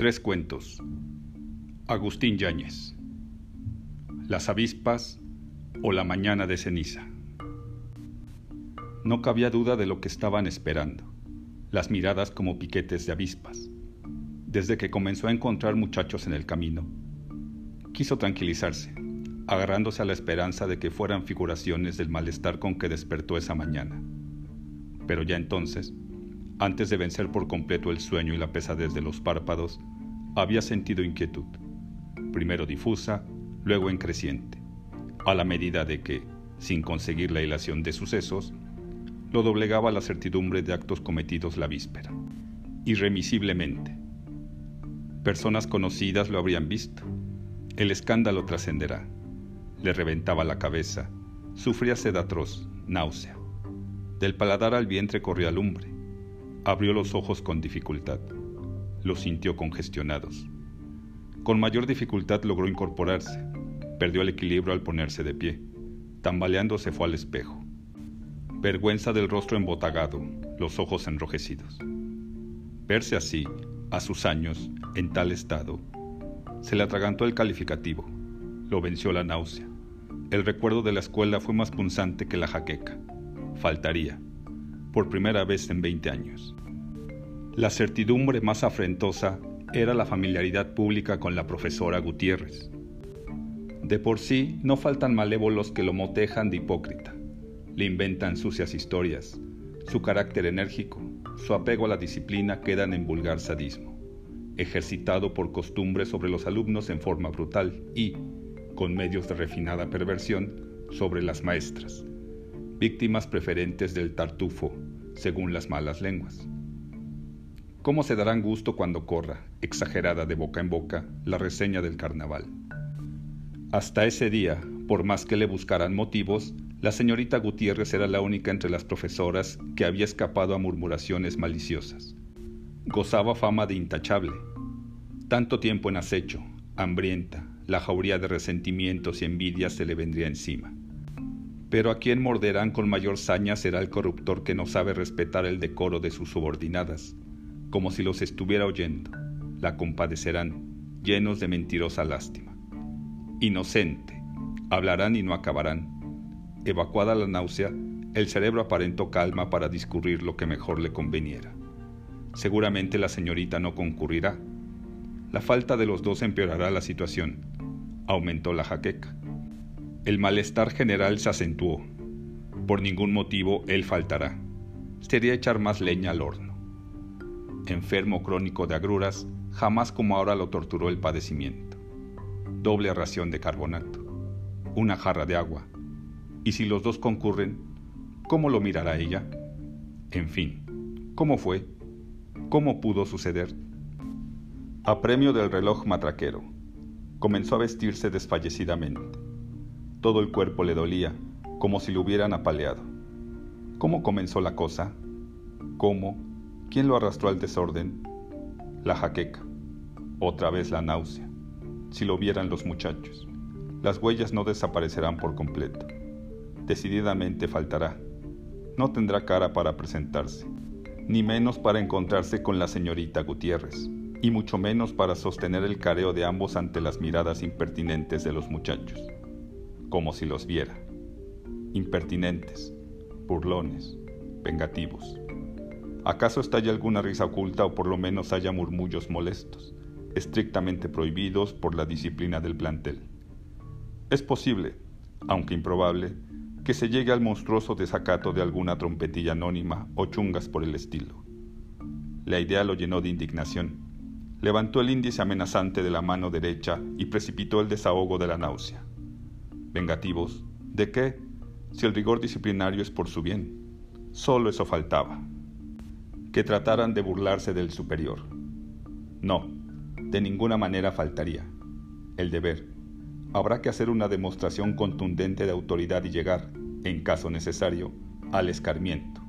Tres cuentos. Agustín Yáñez. Las avispas o la mañana de ceniza. No cabía duda de lo que estaban esperando, las miradas como piquetes de avispas. Desde que comenzó a encontrar muchachos en el camino, quiso tranquilizarse, agarrándose a la esperanza de que fueran figuraciones del malestar con que despertó esa mañana. Pero ya entonces, antes de vencer por completo el sueño y la pesadez de los párpados, había sentido inquietud, primero difusa, luego en creciente, a la medida de que, sin conseguir la hilación de sucesos, lo doblegaba la certidumbre de actos cometidos la víspera, irremisiblemente. Personas conocidas lo habrían visto. El escándalo trascenderá. Le reventaba la cabeza, sufría sed atroz, náusea. Del paladar al vientre corría lumbre Abrió los ojos con dificultad. Los sintió congestionados. Con mayor dificultad logró incorporarse. Perdió el equilibrio al ponerse de pie. Tambaleando se fue al espejo. Vergüenza del rostro embotagado, los ojos enrojecidos. Verse así, a sus años, en tal estado, se le atragantó el calificativo. Lo venció la náusea. El recuerdo de la escuela fue más punzante que la jaqueca. Faltaría por primera vez en 20 años. La certidumbre más afrentosa era la familiaridad pública con la profesora Gutiérrez. De por sí no faltan malévolos que lo motejan de hipócrita, le inventan sucias historias, su carácter enérgico, su apego a la disciplina quedan en vulgar sadismo, ejercitado por costumbre sobre los alumnos en forma brutal y, con medios de refinada perversión, sobre las maestras, víctimas preferentes del tartufo, según las malas lenguas. ¿Cómo se darán gusto cuando corra, exagerada de boca en boca, la reseña del carnaval? Hasta ese día, por más que le buscaran motivos, la señorita Gutiérrez era la única entre las profesoras que había escapado a murmuraciones maliciosas. Gozaba fama de intachable. Tanto tiempo en acecho, hambrienta, la jauría de resentimientos y envidias se le vendría encima. Pero a quien morderán con mayor saña será el corruptor que no sabe respetar el decoro de sus subordinadas, como si los estuviera oyendo. La compadecerán, llenos de mentirosa lástima. Inocente, hablarán y no acabarán. Evacuada la náusea, el cerebro aparentó calma para discurrir lo que mejor le conveniera. Seguramente la señorita no concurrirá. La falta de los dos empeorará la situación. Aumentó la jaqueca. El malestar general se acentuó. Por ningún motivo él faltará. Sería echar más leña al horno. Enfermo crónico de agruras, jamás como ahora lo torturó el padecimiento. Doble ración de carbonato, una jarra de agua. Y si los dos concurren, ¿cómo lo mirará ella? En fin, ¿cómo fue? ¿Cómo pudo suceder? A premio del reloj matraquero, comenzó a vestirse desfallecidamente todo el cuerpo le dolía, como si lo hubieran apaleado. ¿Cómo comenzó la cosa? ¿Cómo? ¿Quién lo arrastró al desorden? La jaqueca. Otra vez la náusea. Si lo vieran los muchachos. Las huellas no desaparecerán por completo. Decididamente faltará. No tendrá cara para presentarse, ni menos para encontrarse con la señorita Gutiérrez, y mucho menos para sostener el careo de ambos ante las miradas impertinentes de los muchachos como si los viera. Impertinentes, burlones, vengativos. ¿Acaso estalle alguna risa oculta o por lo menos haya murmullos molestos, estrictamente prohibidos por la disciplina del plantel? Es posible, aunque improbable, que se llegue al monstruoso desacato de alguna trompetilla anónima o chungas por el estilo. La idea lo llenó de indignación. Levantó el índice amenazante de la mano derecha y precipitó el desahogo de la náusea vengativos. ¿De qué? Si el rigor disciplinario es por su bien. Solo eso faltaba. Que trataran de burlarse del superior. No, de ninguna manera faltaría. El deber. Habrá que hacer una demostración contundente de autoridad y llegar, en caso necesario, al escarmiento.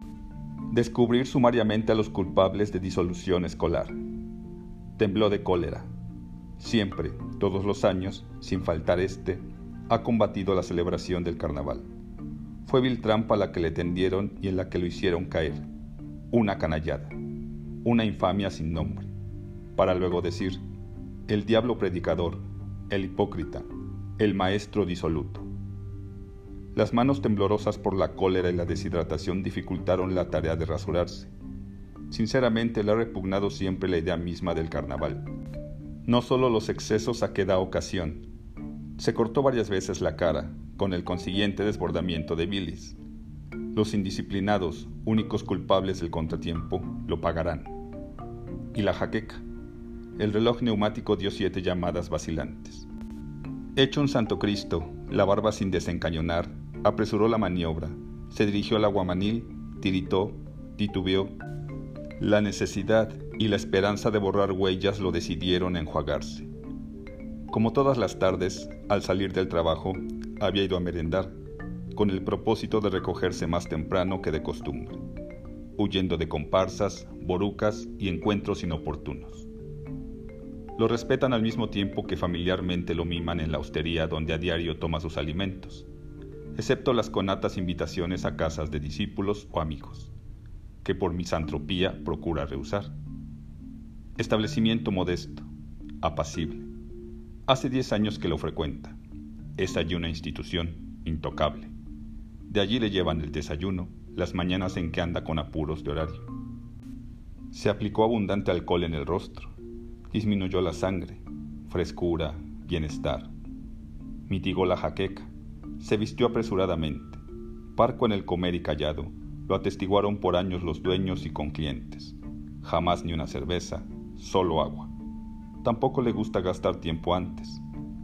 Descubrir sumariamente a los culpables de disolución escolar. Tembló de cólera. Siempre, todos los años, sin faltar este, ha combatido la celebración del carnaval. Fue vil trampa la que le tendieron y en la que lo hicieron caer. Una canallada. Una infamia sin nombre. para luego decir, el diablo predicador, el hipócrita, el maestro disoluto. Las manos temblorosas por la cólera y la deshidratación dificultaron la tarea de rasurarse. Sinceramente le ha repugnado siempre la idea misma del carnaval. No solo los excesos a que da ocasión. Se cortó varias veces la cara, con el consiguiente desbordamiento de bilis. Los indisciplinados, únicos culpables del contratiempo, lo pagarán. Y la jaqueca. El reloj neumático dio siete llamadas vacilantes. Hecho un santo Cristo, la barba sin desencañonar, apresuró la maniobra, se dirigió al aguamanil, tiritó, titubeó. La necesidad y la esperanza de borrar huellas lo decidieron enjuagarse. Como todas las tardes, al salir del trabajo, había ido a merendar, con el propósito de recogerse más temprano que de costumbre, huyendo de comparsas, borucas y encuentros inoportunos. Lo respetan al mismo tiempo que familiarmente lo miman en la hostería donde a diario toma sus alimentos, excepto las conatas invitaciones a casas de discípulos o amigos, que por misantropía procura rehusar. Establecimiento modesto, apacible. Hace diez años que lo frecuenta. Es allí una institución intocable. De allí le llevan el desayuno, las mañanas en que anda con apuros de horario. Se aplicó abundante alcohol en el rostro, disminuyó la sangre, frescura, bienestar. Mitigó la jaqueca, se vistió apresuradamente, parco en el comer y callado, lo atestiguaron por años los dueños y con clientes. Jamás ni una cerveza, solo agua. Tampoco le gusta gastar tiempo antes,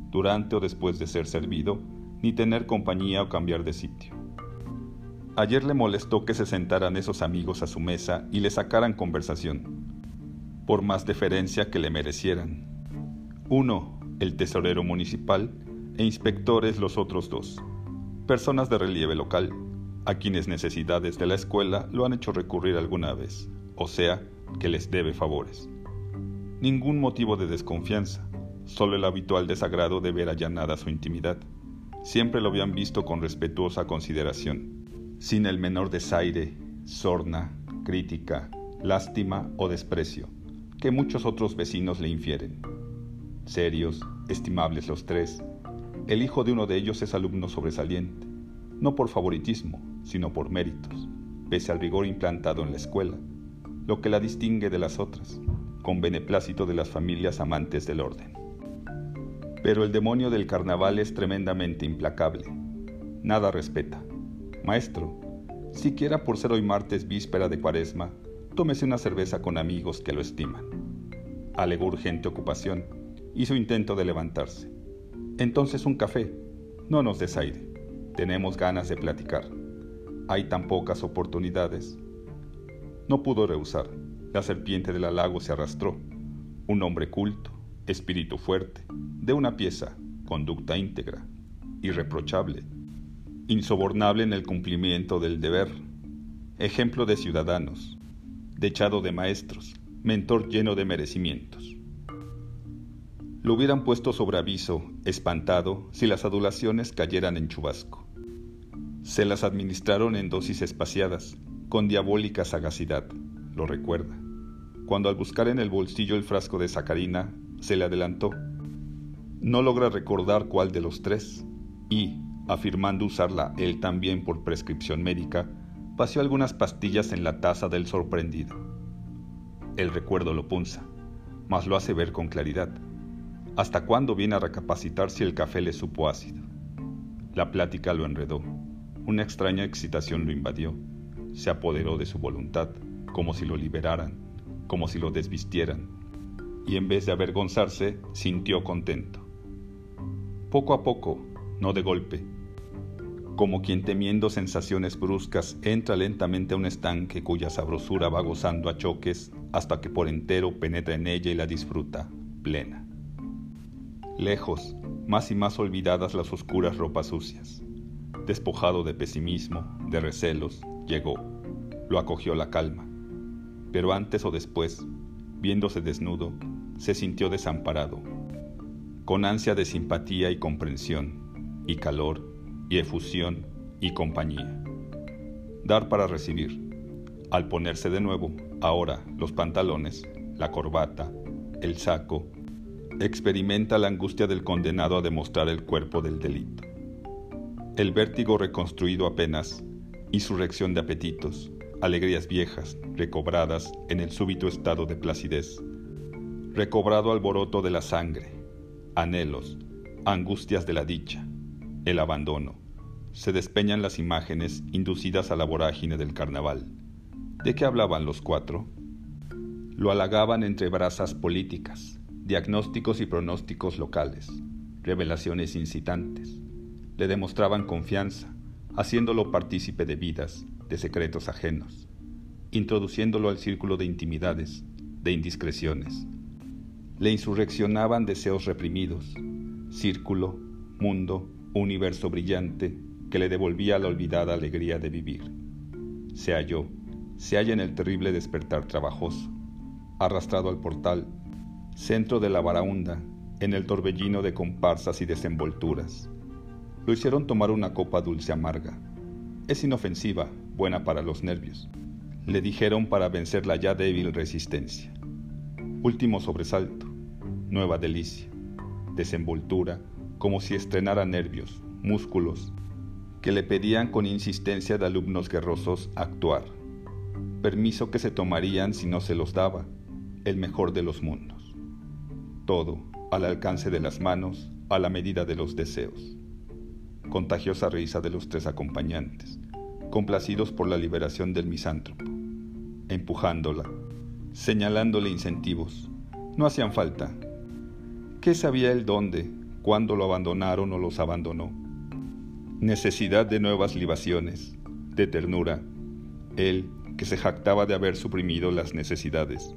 durante o después de ser servido, ni tener compañía o cambiar de sitio. Ayer le molestó que se sentaran esos amigos a su mesa y le sacaran conversación, por más deferencia que le merecieran. Uno, el tesorero municipal, e inspectores los otros dos, personas de relieve local, a quienes necesidades de la escuela lo han hecho recurrir alguna vez, o sea, que les debe favores. Ningún motivo de desconfianza, solo el habitual desagrado de ver allanada su intimidad. Siempre lo habían visto con respetuosa consideración, sin el menor desaire, sorna, crítica, lástima o desprecio, que muchos otros vecinos le infieren. Serios, estimables los tres, el hijo de uno de ellos es alumno sobresaliente, no por favoritismo, sino por méritos, pese al rigor implantado en la escuela, lo que la distingue de las otras, con beneplácito de las familias amantes del orden. Pero el demonio del carnaval es tremendamente implacable. Nada respeta. Maestro, siquiera por ser hoy martes víspera de cuaresma, tómese una cerveza con amigos que lo estiman. Alegó urgente ocupación, hizo intento de levantarse. Entonces un café. No nos des aire. Tenemos ganas de platicar. Hay tan pocas oportunidades. No pudo rehusar. La serpiente del lago se arrastró. Un hombre culto, espíritu fuerte, de una pieza, conducta íntegra, irreprochable, insobornable en el cumplimiento del deber, ejemplo de ciudadanos, dechado de maestros, mentor lleno de merecimientos. Lo hubieran puesto sobre aviso, espantado, si las adulaciones cayeran en chubasco. Se las administraron en dosis espaciadas, con diabólica sagacidad, lo recuerda, cuando al buscar en el bolsillo el frasco de sacarina, se le adelantó. No logra recordar cuál de los tres, y, afirmando usarla él también por prescripción médica, paseó algunas pastillas en la taza del sorprendido. El recuerdo lo punza, mas lo hace ver con claridad ¿Hasta cuándo viene a recapacitar si el café le supo ácido? La plática lo enredó. Una extraña excitación lo invadió. Se apoderó de su voluntad, como si lo liberaran, como si lo desvistieran. Y en vez de avergonzarse, sintió contento. Poco a poco, no de golpe, como quien temiendo sensaciones bruscas entra lentamente a un estanque cuya sabrosura va gozando a choques hasta que por entero penetra en ella y la disfruta, plena. Lejos, más y más olvidadas las oscuras ropas sucias. Despojado de pesimismo, de recelos, llegó. Lo acogió la calma. Pero antes o después, viéndose desnudo, se sintió desamparado, con ansia de simpatía y comprensión, y calor, y efusión, y compañía. Dar para recibir. Al ponerse de nuevo, ahora, los pantalones, la corbata, el saco, experimenta la angustia del condenado a demostrar el cuerpo del delito. El vértigo reconstruido apenas, insurrección de apetitos, alegrías viejas, recobradas en el súbito estado de placidez, recobrado alboroto de la sangre, anhelos, angustias de la dicha, el abandono. Se despeñan las imágenes inducidas a la vorágine del carnaval. ¿De qué hablaban los cuatro? Lo halagaban entre brasas políticas, diagnósticos y pronósticos locales, revelaciones incitantes. Le demostraban confianza, haciéndolo partícipe de vidas, de secretos ajenos, introduciéndolo al círculo de intimidades, de indiscreciones. Le insurreccionaban deseos reprimidos, círculo, mundo, universo brillante que le devolvía la olvidada alegría de vivir. Se halló, se halla en el terrible despertar trabajoso, arrastrado al portal, centro de la baraunda, en el torbellino de comparsas y desenvolturas. Lo hicieron tomar una copa dulce amarga. Es inofensiva, buena para los nervios. Le dijeron para vencer la ya débil resistencia. Último sobresalto, nueva delicia, desenvoltura, como si estrenara nervios, músculos, que le pedían con insistencia de alumnos guerrosos actuar. Permiso que se tomarían si no se los daba, el mejor de los mundos. Todo al alcance de las manos, a la medida de los deseos. Contagiosa risa de los tres acompañantes, complacidos por la liberación del misántropo, empujándola, señalándole incentivos. No hacían falta. ¿Qué sabía él dónde, cuándo lo abandonaron o los abandonó? Necesidad de nuevas libaciones, de ternura. Él, que se jactaba de haber suprimido las necesidades,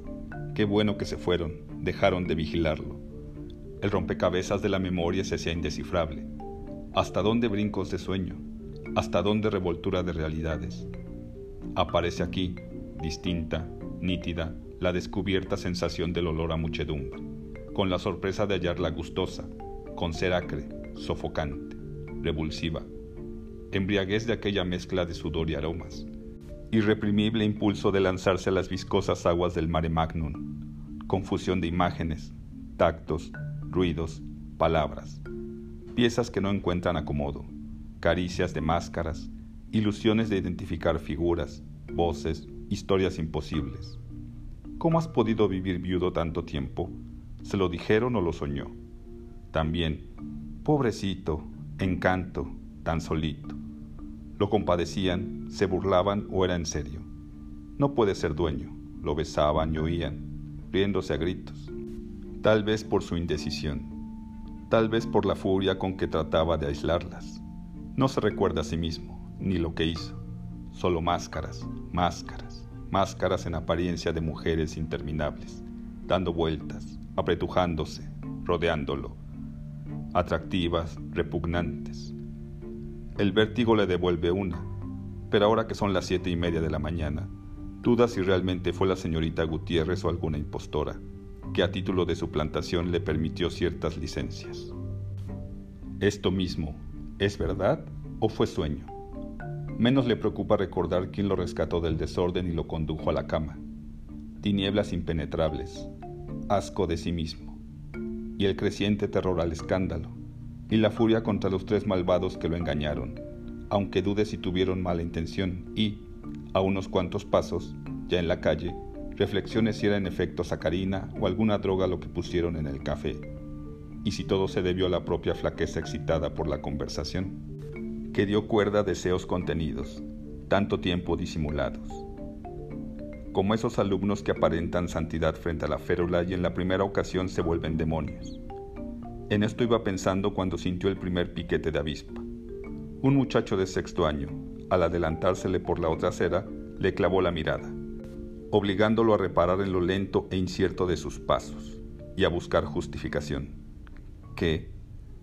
Qué bueno que se fueron, dejaron de vigilarlo. El rompecabezas de la memoria se hacía indescifrable. ¿Hasta dónde brincos de sueño? ¿Hasta dónde revoltura de realidades? Aparece aquí, distinta, nítida, la descubierta sensación del olor a muchedumbre, con la sorpresa de hallarla gustosa, con ser acre, sofocante, revulsiva, embriaguez de aquella mezcla de sudor y aromas, irreprimible impulso de lanzarse a las viscosas aguas del mare magnum, confusión de imágenes, tactos, ruidos, palabras, piezas que no encuentran acomodo, caricias de máscaras, ilusiones de identificar figuras, voces, historias imposibles. ¿Cómo has podido vivir viudo tanto tiempo? ¿Se lo dijeron o lo soñó? También, pobrecito, encanto, tan solito. Lo compadecían, se burlaban o era en serio. No puede ser dueño. Lo besaban y oían, riéndose a gritos. Tal vez por su indecisión. Tal vez por la furia con que trataba de aislarlas. No se recuerda a sí mismo, ni lo que hizo. Solo máscaras, máscaras, máscaras en apariencia de mujeres interminables, dando vueltas, apretujándose, rodeándolo, atractivas, repugnantes, el vértigo le devuelve una, pero ahora que son las siete y media de la mañana, duda si realmente fue la señorita Gutiérrez o alguna impostora, que a título de suplantación le permitió ciertas licencias. Esto mismo, ¿es verdad o fue sueño? Menos le preocupa recordar quién lo rescató del desorden y lo condujo a la cama. Tinieblas impenetrables, asco de sí mismo, y el creciente terror al escándalo, y la furia contra los tres malvados que lo engañaron, aunque dude si tuvieron mala intención y, a unos cuantos pasos, ya en la calle, reflexione si era en efecto sacarina o alguna droga lo que pusieron en el café, y si todo se debió a la propia flaqueza excitada por la conversación, que dio cuerda a deseos contenidos, tanto tiempo disimulados. Como esos alumnos que aparentan santidad frente a la férula y en la primera ocasión se vuelven demonios en esto iba pensando cuando sintió el primer piquete de avispa. Un muchacho de sexto año, al adelantársele por la otra acera, le clavó la mirada, obligándolo a reparar en lo lento e incierto de sus pasos y a buscar justificación. Que,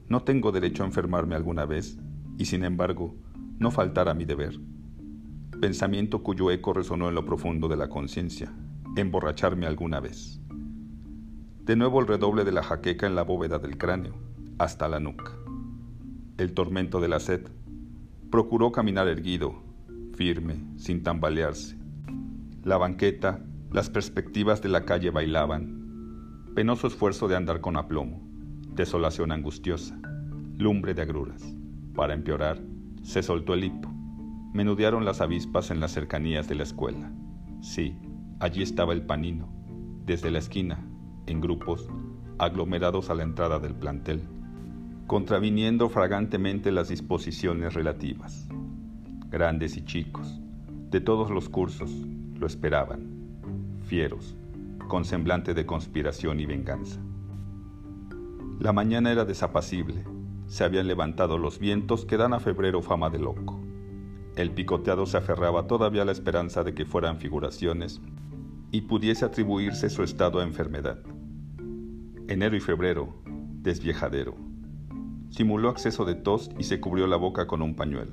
no tengo derecho a enfermarme alguna vez y sin embargo, no faltar a mi deber. Pensamiento cuyo eco resonó en lo profundo de la conciencia, emborracharme alguna vez. De nuevo el redoble de la jaqueca en la bóveda del cráneo, hasta la nuca. El tormento de la sed. Procuró caminar erguido, firme, sin tambalearse. La banqueta, las perspectivas de la calle bailaban. penoso esfuerzo de andar con aplomo, desolación angustiosa, lumbre de agruras. Para empeorar, se soltó el hipo. Menudearon las avispas en las cercanías de la escuela. Sí, allí estaba el panino, desde la esquina, en grupos, aglomerados a la entrada del plantel, contraviniendo fragantemente las disposiciones relativas. Grandes y chicos, de todos los cursos, lo esperaban, fieros, con semblante de conspiración y venganza. La mañana era desapacible, se habían levantado los vientos que dan a febrero fama de loco. El picoteado se aferraba todavía a la esperanza de que fueran figuraciones y pudiese atribuirse su estado a enfermedad. Enero y febrero, desviejadero. Simuló acceso de tos y se cubrió la boca con un pañuelo,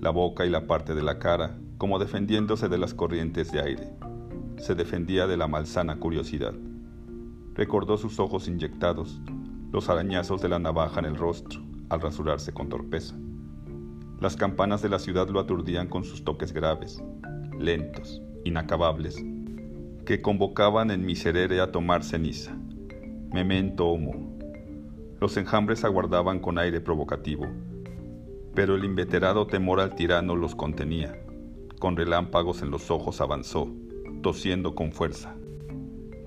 la boca y la parte de la cara, como defendiéndose de las corrientes de aire. Se defendía de la malsana curiosidad. Recordó sus ojos inyectados, los arañazos de la navaja en el rostro al rasurarse con torpeza. Las campanas de la ciudad lo aturdían con sus toques graves, lentos, inacabables, que convocaban en miserere a tomar ceniza. Memento homo. Los enjambres aguardaban con aire provocativo, pero el inveterado temor al tirano los contenía. Con relámpagos en los ojos avanzó, tosiendo con fuerza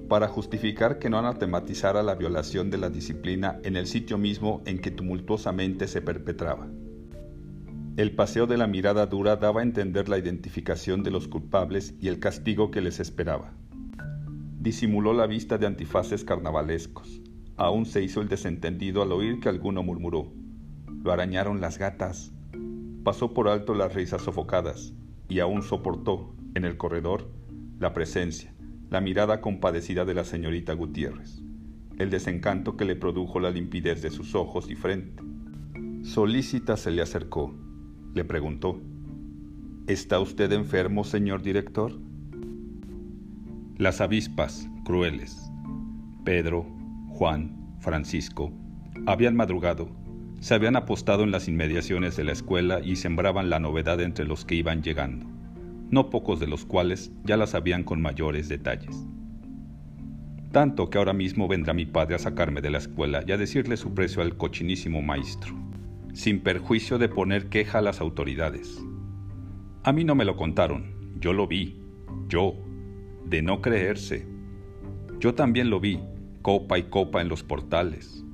para justificar que no anatematizara la violación de la disciplina en el sitio mismo en que tumultuosamente se perpetraba. El paseo de la mirada dura daba a entender la identificación de los culpables y el castigo que les esperaba. Disimuló la vista de antifaces carnavalescos. Aún se hizo el desentendido al oír que alguno murmuró. Lo arañaron las gatas. Pasó por alto las risas sofocadas y aún soportó, en el corredor, la presencia, la mirada compadecida de la señorita Gutiérrez, el desencanto que le produjo la limpidez de sus ojos y frente. Solícita se le acercó, le preguntó, ¿Está usted enfermo, señor director? Las avispas, crueles. Pedro, Juan, Francisco, habían madrugado, se habían apostado en las inmediaciones de la escuela y sembraban la novedad entre los que iban llegando no pocos de los cuales ya las sabían con mayores detalles. Tanto que ahora mismo vendrá mi padre a sacarme de la escuela y a decirle su precio al cochinísimo maestro, sin perjuicio de poner queja a las autoridades. A mí no me lo contaron, yo lo vi, yo, de no creerse. Yo también lo vi, copa y copa en los portales.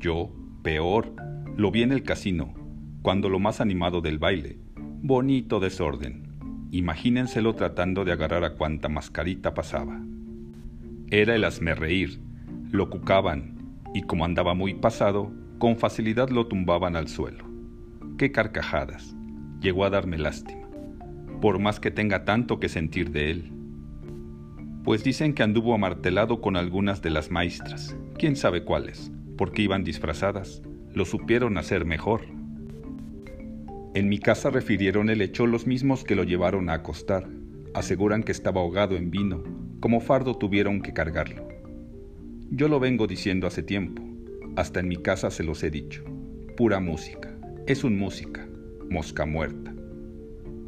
Yo, peor, lo vi en el casino, cuando lo más animado del baile, bonito desorden, Imagínenselo tratando de agarrar a cuanta mascarita pasaba. Era el reír, lo cucaban y como andaba muy pasado, con facilidad lo tumbaban al suelo. ¡Qué carcajadas! Llegó a darme lástima, por más que tenga tanto que sentir de él. Pues dicen que anduvo amartelado con algunas de las maestras, quién sabe cuáles, porque iban disfrazadas, lo supieron hacer mejor. En mi casa refirieron el hecho los mismos que lo llevaron a acostar. Aseguran que estaba ahogado en vino, como fardo tuvieron que cargarlo. Yo lo vengo diciendo hace tiempo, hasta en mi casa se los he dicho. Pura música, es un música, mosca muerta.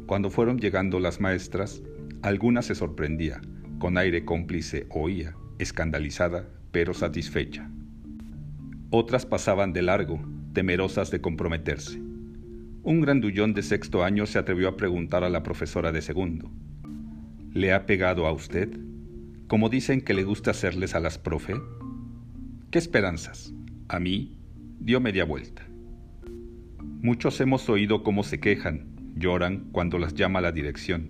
Cuando fueron llegando las maestras, alguna se sorprendía, con aire cómplice oía, escandalizada, pero satisfecha. Otras pasaban de largo, temerosas de comprometerse. Un grandullón de sexto año se atrevió a preguntar a la profesora de segundo. ¿Le ha pegado a usted? Como dicen que le gusta hacerles a las profe. ¿Qué esperanzas? A mí dio media vuelta. Muchos hemos oído cómo se quejan, lloran cuando las llama la dirección.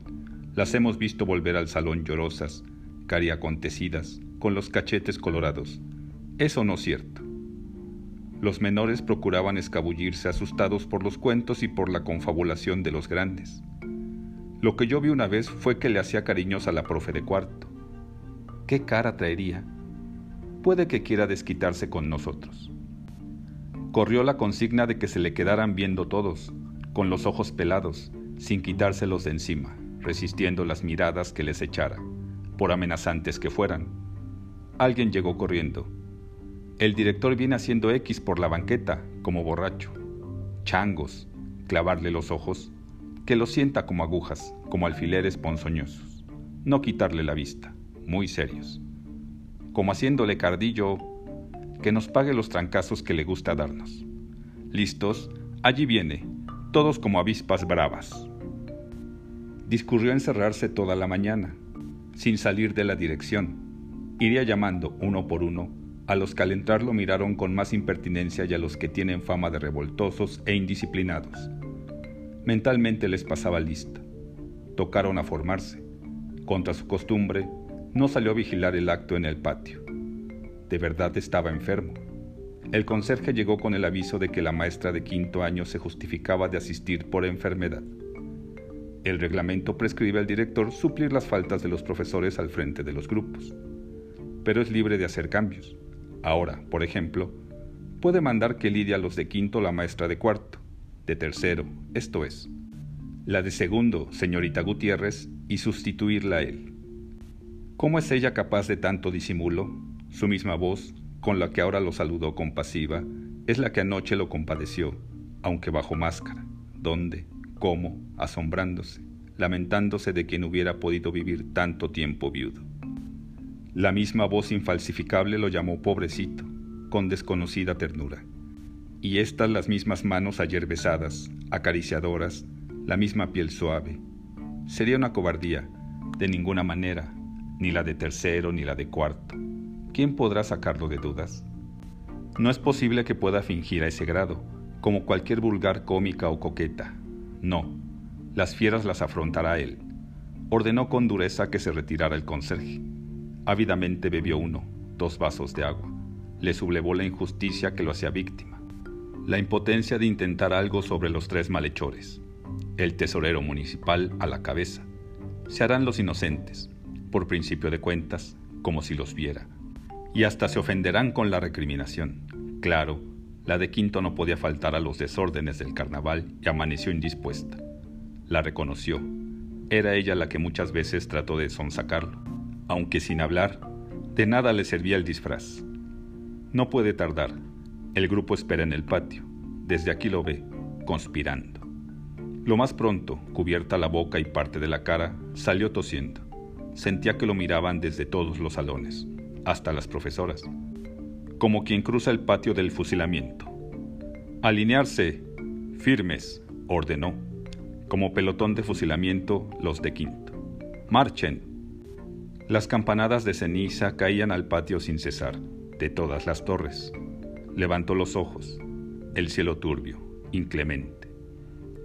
Las hemos visto volver al salón llorosas, cariacontecidas, con los cachetes colorados. Eso no es cierto. Los menores procuraban escabullirse asustados por los cuentos y por la confabulación de los grandes. Lo que yo vi una vez fue que le hacía cariños a la profe de cuarto. ¿Qué cara traería? Puede que quiera desquitarse con nosotros. Corrió la consigna de que se le quedaran viendo todos, con los ojos pelados, sin quitárselos de encima, resistiendo las miradas que les echara, por amenazantes que fueran. Alguien llegó corriendo el director viene haciendo X por la banqueta, como borracho. Changos, clavarle los ojos, que lo sienta como agujas, como alfileres ponzoñosos. No quitarle la vista, muy serios. como haciéndole cardillo, que nos pague los trancazos que le gusta darnos. Listos, allí viene, todos como avispas bravas. Discurrió encerrarse toda la mañana, sin salir de la dirección. Iría llamando uno por uno a los que al entrar lo miraron con más impertinencia y a los que tienen fama de revoltosos e indisciplinados. Mentalmente les pasaba lista. Tocaron a formarse. Contra su costumbre, no salió a vigilar el acto en el patio. De verdad estaba enfermo. El conserje llegó con el aviso de que la maestra de quinto año se justificaba de asistir por enfermedad. El reglamento prescribe al director suplir las faltas de los profesores al frente de los grupos, pero es libre de hacer cambios. Ahora, por ejemplo, puede mandar que lidie a los de quinto la maestra de cuarto, de tercero, esto es, la de segundo, señorita Gutiérrez, y sustituirla a él. ¿Cómo es ella capaz de tanto disimulo? Su misma voz, con la que ahora lo saludó compasiva, es la que anoche lo compadeció, aunque bajo máscara. ¿Dónde? ¿Cómo? Asombrándose, lamentándose de quien hubiera podido vivir tanto tiempo viudo. La misma voz infalsificable lo llamó pobrecito, con desconocida ternura. Y estas las mismas manos ayer besadas, acariciadoras, la misma piel suave. Sería una cobardía, de ninguna manera, ni la de tercero ni la de cuarto. ¿Quién podrá sacarlo de dudas? No es posible que pueda fingir a ese grado, como cualquier vulgar cómica o coqueta. No, las fieras las afrontará él. Ordenó con dureza que se retirara el conserje. Ávidamente bebió uno, dos vasos de agua. Le sublevó la injusticia que lo hacía víctima, la impotencia de intentar algo sobre los tres malhechores el tesorero municipal a la cabeza. Se harán los inocentes, por principio de cuentas, como si los viera, y hasta se ofenderán con la recriminación. Claro, la de Quinto no podía faltar a los desórdenes del carnaval y amaneció indispuesta. La reconoció. Era ella la que muchas veces trató de sonsacarlo, aunque sin hablar, de nada le servía el disfraz. No puede tardar. El grupo espera en el patio. Desde aquí lo ve, conspirando. Lo más pronto, cubierta la boca y parte de la cara, salió tosiendo. Sentía que lo miraban desde todos los salones, hasta las profesoras, como quien cruza el patio del fusilamiento. Alinearse, firmes, ordenó. Como pelotón de fusilamiento, los de quinto. Marchen. Las campanadas de ceniza caían al patio sin cesar, de todas las torres. Levantó los ojos. El cielo turbio, inclemente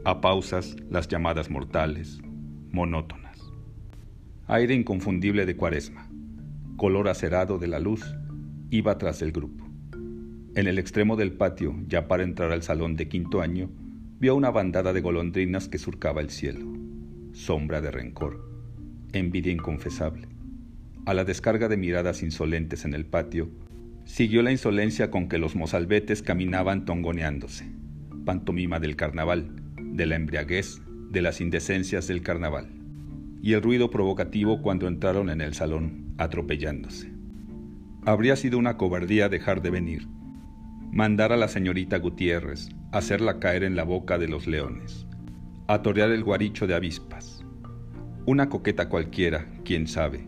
a pausas las llamadas mortales, monótonas. Aire inconfundible de cuaresma, color acerado de la luz, iba tras el grupo. En el extremo del patio, ya para entrar al salón de quinto año, vio una bandada de golondrinas que surcaba el cielo. Sombra de rencor, envidia inconfesable. A la descarga de miradas insolentes en el patio, siguió la insolencia con que los mozalbetes caminaban tongoneándose, pantomima del carnaval, de la embriaguez, de las indecencias del carnaval, y el ruido provocativo cuando entraron en el salón, atropellándose. Habría sido una cobardía dejar de venir, mandar a la señorita Gutiérrez, hacerla caer en la boca de los leones, atorear el guaricho de avispas. Una coqueta cualquiera, quién sabe.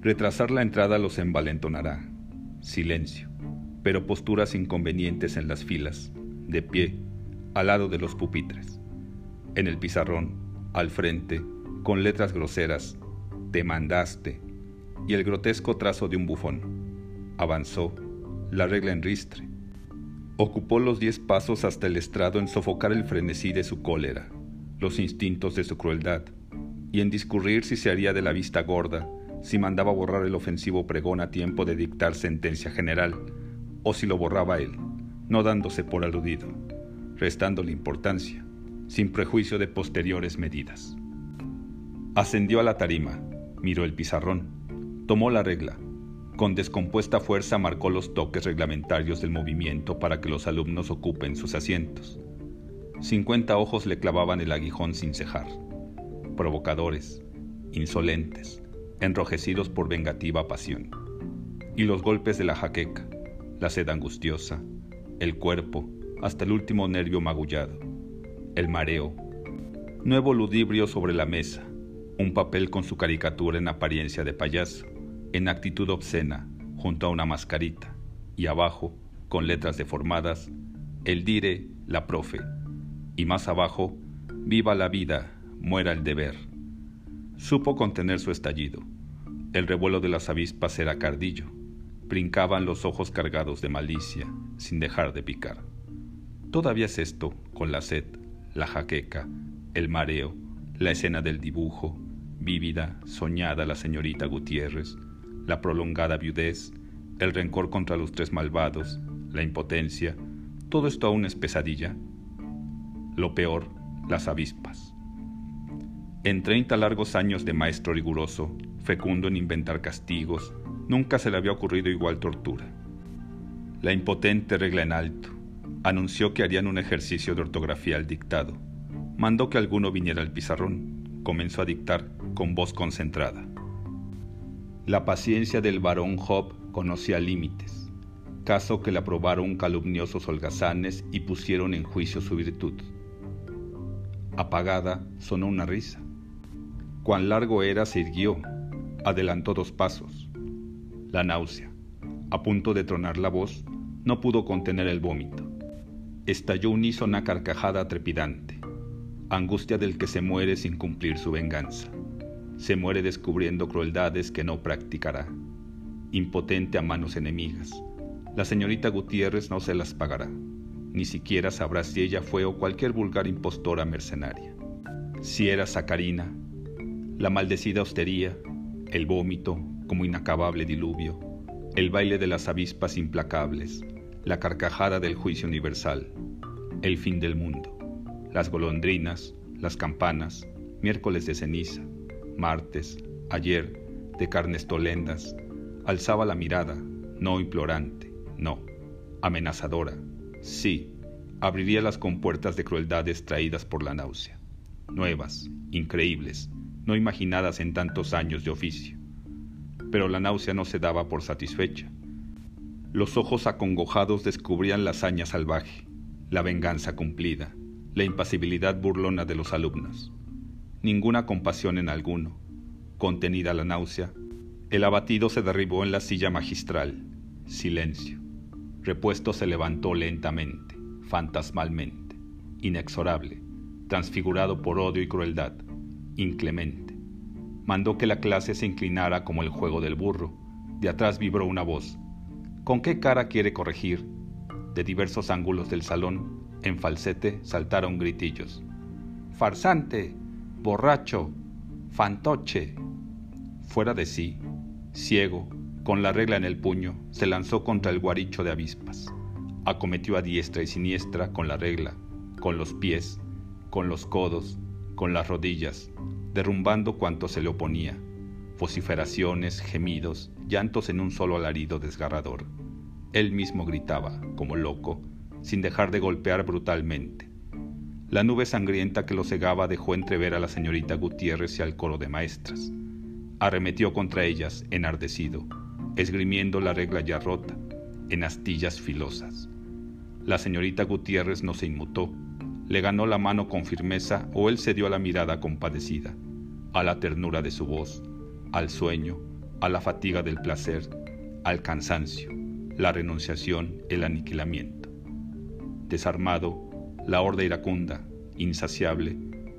Retrasar la entrada los envalentonará. Silencio, pero posturas inconvenientes en las filas, de pie, al lado de los pupitres. En el pizarrón, al frente, con letras groseras, te mandaste, y el grotesco trazo de un bufón. Avanzó, la regla en ristre. Ocupó los diez pasos hasta el estrado en sofocar el frenesí de su cólera, los instintos de su crueldad, y en discurrir si se haría de la vista gorda, si mandaba borrar el ofensivo pregón a tiempo de dictar sentencia general, o si lo borraba él, no dándose por aludido restándole importancia, sin prejuicio de posteriores medidas. Ascendió a la tarima, miró el pizarrón, tomó la regla, con descompuesta fuerza marcó los toques reglamentarios del movimiento para que los alumnos ocupen sus asientos. Cincuenta ojos le clavaban el aguijón sin cejar, provocadores, insolentes, enrojecidos por vengativa pasión. Y los golpes de la jaqueca, la sed angustiosa, el cuerpo, hasta el último nervio magullado. El mareo. Nuevo ludibrio sobre la mesa. Un papel con su caricatura en apariencia de payaso, en actitud obscena, junto a una mascarita, y abajo, con letras deformadas, el dire, la profe, y más abajo, viva la vida, muera el deber. Supo contener su estallido. El revuelo de las avispas era cardillo. Brincaban los ojos cargados de malicia, sin dejar de picar. Todavía es esto, con la sed, la jaqueca, el mareo, la escena del dibujo, vívida, soñada la señorita Gutiérrez, la prolongada viudez, el rencor contra los tres malvados, la impotencia, todo esto aún es pesadilla. Lo peor, las avispas. En treinta largos años de maestro riguroso, fecundo en inventar castigos, nunca se le había ocurrido igual tortura. La impotente regla en alto, anunció que harían un ejercicio de ortografía al dictado. Mandó que alguno viniera al pizarrón. Comenzó a dictar con voz concentrada. La paciencia del varón Job conocía límites, caso que le aprobaron calumniosos holgazanes y pusieron en juicio su virtud. Apagada sonó una risa. Cuán largo era se irguió, adelantó dos pasos. La náusea, a punto de tronar la voz, no pudo contener el vómito. Estalló unísona carcajada trepidante, angustia del que se muere sin cumplir su venganza se muere descubriendo crueldades que no practicará, impotente a manos enemigas. La señorita Gutiérrez no se las pagará, ni siquiera sabrá si ella fue o cualquier vulgar impostora mercenaria. Si era Sacarina, la maldecida hostería, el vómito como inacabable diluvio, el baile de las avispas implacables, la carcajada del juicio universal, el fin del mundo, las golondrinas, las campanas, miércoles de ceniza, martes, ayer, de carnes tolendas, alzaba la mirada, no implorante, no, amenazadora, sí, abriría las compuertas de crueldades traídas por la náusea, nuevas, increíbles, no imaginadas en tantos años de oficio. Pero la náusea no se daba por satisfecha. Los ojos acongojados descubrían la hazaña salvaje, la venganza cumplida, la impasibilidad burlona de los alumnos ninguna compasión en alguno. Contenida la náusea, el abatido se derribó en la silla magistral. Silencio. Repuesto se levantó lentamente, fantasmalmente, inexorable, transfigurado por odio y crueldad, inclemente. Mandó que la clase se inclinara como el juego del burro. De atrás vibró una voz. ¿Con qué cara quiere corregir? De diversos ángulos del salón, en falsete, saltaron gritillos. ¡Farsante! Borracho, fantoche. Fuera de sí, ciego, con la regla en el puño, se lanzó contra el guaricho de avispas. Acometió a diestra y siniestra con la regla, con los pies, con los codos, con las rodillas, derrumbando cuanto se le oponía. Vociferaciones, gemidos, llantos en un solo alarido desgarrador. Él mismo gritaba, como loco, sin dejar de golpear brutalmente. La nube sangrienta que lo cegaba dejó entrever a la señorita Gutiérrez y al coro de maestras. Arremetió contra ellas, enardecido, esgrimiendo la regla ya rota, en astillas filosas. La señorita Gutiérrez no se inmutó, le ganó la mano con firmeza o él cedió a la mirada compadecida, a la ternura de su voz, al sueño, a la fatiga del placer, al cansancio, la renunciación, el aniquilamiento. Desarmado, la horda iracunda, insaciable,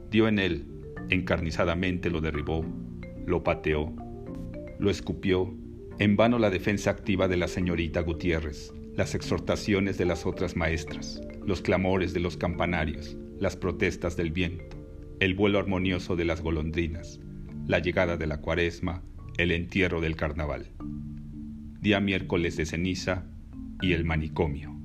dio en él, encarnizadamente lo derribó, lo pateó, lo escupió, en vano la defensa activa de la señorita Gutiérrez, las exhortaciones de las otras maestras, los clamores de los campanarios, las protestas del viento, el vuelo armonioso de las golondrinas, la llegada de la cuaresma, el entierro del carnaval. Día miércoles de ceniza y el manicomio.